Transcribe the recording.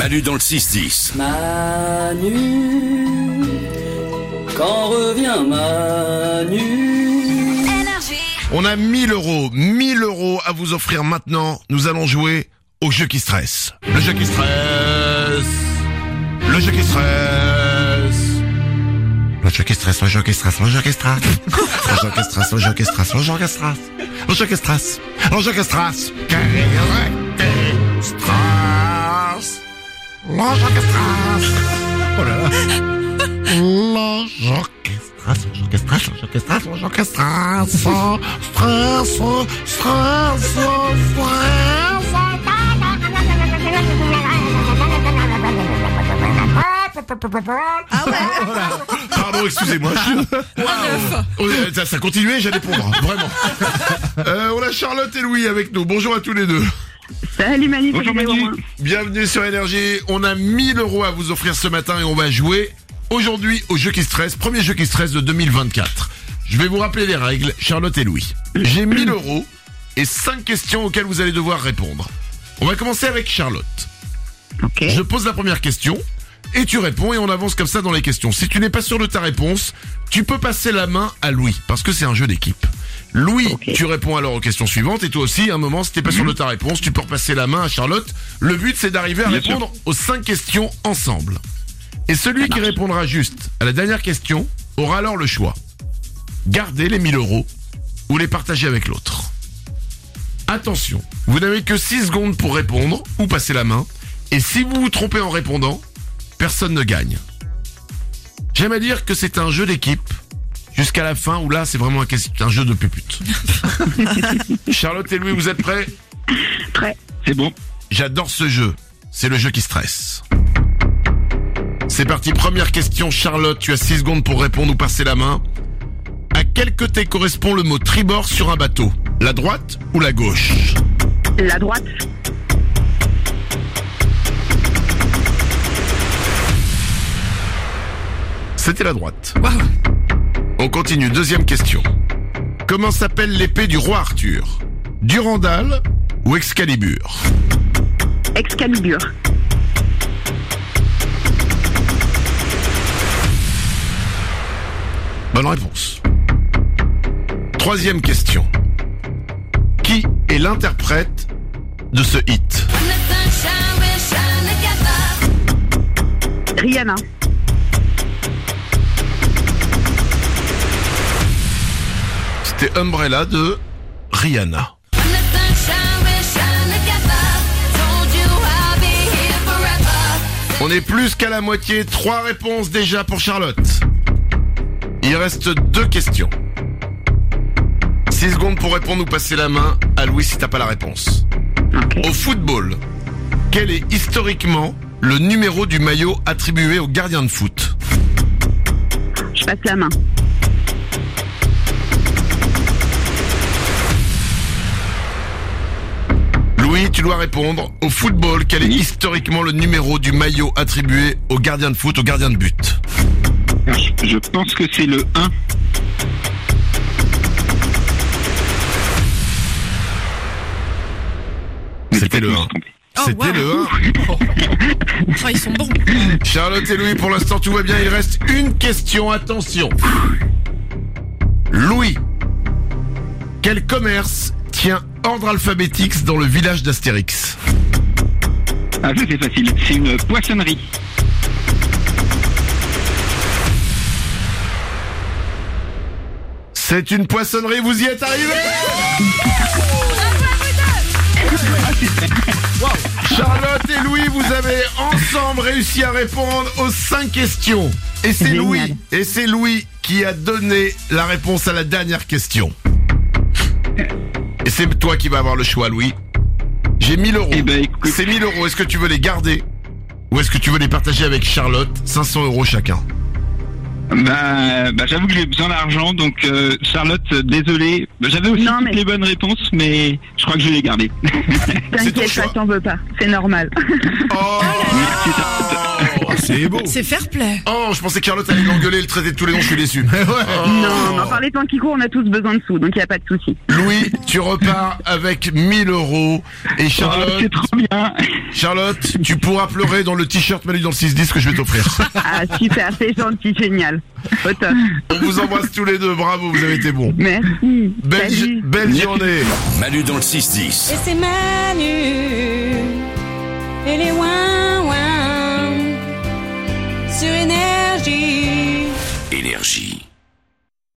Manu dans le 6-10. Manu, quand revient Manu On a 1000 euros, 1000 euros à vous offrir maintenant. Nous allons jouer au jeu qui stresse. Le jeu qui stresse. Le jeu qui stresse. Le jeu qui stresse, le jeu qui stresse, le jeu qui stresse. Le jeu qui stresse, le jeu qui stresse, le jeu qui stresse. Le jeu qui stresse. Le jeu qui stresse. Le Qui stresse. Oh là là. Stresse, le jeu qui stresse, le jeu qui stresse. Stress, stress, Pardon, excusez-moi. Oh, ça, ça continuait, j'allais pondre, vraiment. Euh, on a Charlotte et Louis avec nous. Bonjour à tous les deux. Salut Manu, Bonjour Manu. Bienvenue sur Énergie. On a 1000 euros à vous offrir ce matin et on va jouer aujourd'hui au jeu qui stresse. Premier jeu qui stresse de 2024. Je vais vous rappeler les règles, Charlotte et Louis. J'ai 1000 euros et 5 questions auxquelles vous allez devoir répondre. On va commencer avec Charlotte. Je pose la première question et tu réponds et on avance comme ça dans les questions. Si tu n'es pas sûr de ta réponse, tu peux passer la main à Louis parce que c'est un jeu d'équipe. Louis, tu réponds alors aux questions suivantes et toi aussi, à un moment, si t'es pas sûr de ta réponse, tu peux repasser la main à Charlotte. Le but, c'est d'arriver à Bien répondre aux cinq questions ensemble. Et celui qui répondra juste à la dernière question aura alors le choix. Garder les 1000 euros ou les partager avec l'autre. Attention, vous n'avez que 6 secondes pour répondre ou passer la main. Et si vous vous trompez en répondant, personne ne gagne. J'aime à dire que c'est un jeu d'équipe jusqu'à la fin où là c'est vraiment un, jeu de pupute. Charlotte et Louis, vous êtes prêts? Prêt. C'est bon. J'adore ce jeu. C'est le jeu qui stresse. C'est parti, première question. Charlotte, tu as 6 secondes pour répondre ou passer la main. À quel côté correspond le mot tribord sur un bateau? La droite ou la gauche? La droite. C'était la droite. On continue, deuxième question. Comment s'appelle l'épée du roi Arthur? Durandal ou Excalibur? Excalibur. Bonne réponse. Troisième question. Qui est l'interprète de ce hit? Rihanna. C'était Umbrella de Rihanna. On est plus qu'à la moitié, trois réponses déjà pour Charlotte. Il reste deux questions. 6 secondes pour répondre ou passer la main à Louis si t'as pas la réponse. Au football, quel est historiquement le numéro du maillot attribué au gardien de foot? Je passe la main. Tu dois répondre. Au football, quel est historiquement le numéro du maillot attribué au gardien de foot, au gardien de but Je, pense que c'est le 1. C'était le 1. Oh, C'était wow. le 1. Oh, ils sont bons. Charlotte et Louis, pour l'instant, tout va bien. Il reste une question. Attention. Louis, quel commerce tient ordre alphabétique dans le village d'Astérix Ah, ça c'est facile. C'est une poissonnerie. C'est une poissonnerie, vous y êtes arrivés Wow. Charlotte et Louis, vous avez ensemble réussi à répondre aux cinq questions. Et c'est. Louis, et c'est Louis qui a donné la réponse à la dernière question. Et c'est toi qui vas avoir le choix, Louis. J'ai 1000 euros. Eh ben, écoute. Ces 1000 euros, est-ce que tu veux les garder Ou est-ce que tu veux les partager avec Charlotte? 500 euros chacun. Bah, bah j'avoue que j'ai besoin d'argent, donc euh, Charlotte, désolé. J'avais aussi Non, toutes mais- les bonnes réponses, mais je crois que je vais les garder. T'inquiète pas, t'en veux pas. C'est normal. Oh, Merci, Charlotte. C'est beau. C'est fair play. Oh, je pensais que Charlotte allait l'engueuler et le traiter de tous les noms, je suis déçu. Oh. Non, non, par les temps qui courent, on a tous besoin de sous, donc il n'y a pas de souci. Louis, tu repars avec 1000 euros. Et Oh, Charlotte, c'est trop bien. Charlotte, tu pourras pleurer dans le t-shirt Manu dans le 6-10 que je vais t'offrir. Ah, super, c'est gentil, génial. Au top. On vous embrasse tous les deux, bravo, vous avez été bons. Merci. Belle, Salut. belle journée. Manu dans le 6-10. Et c'est Manu, et les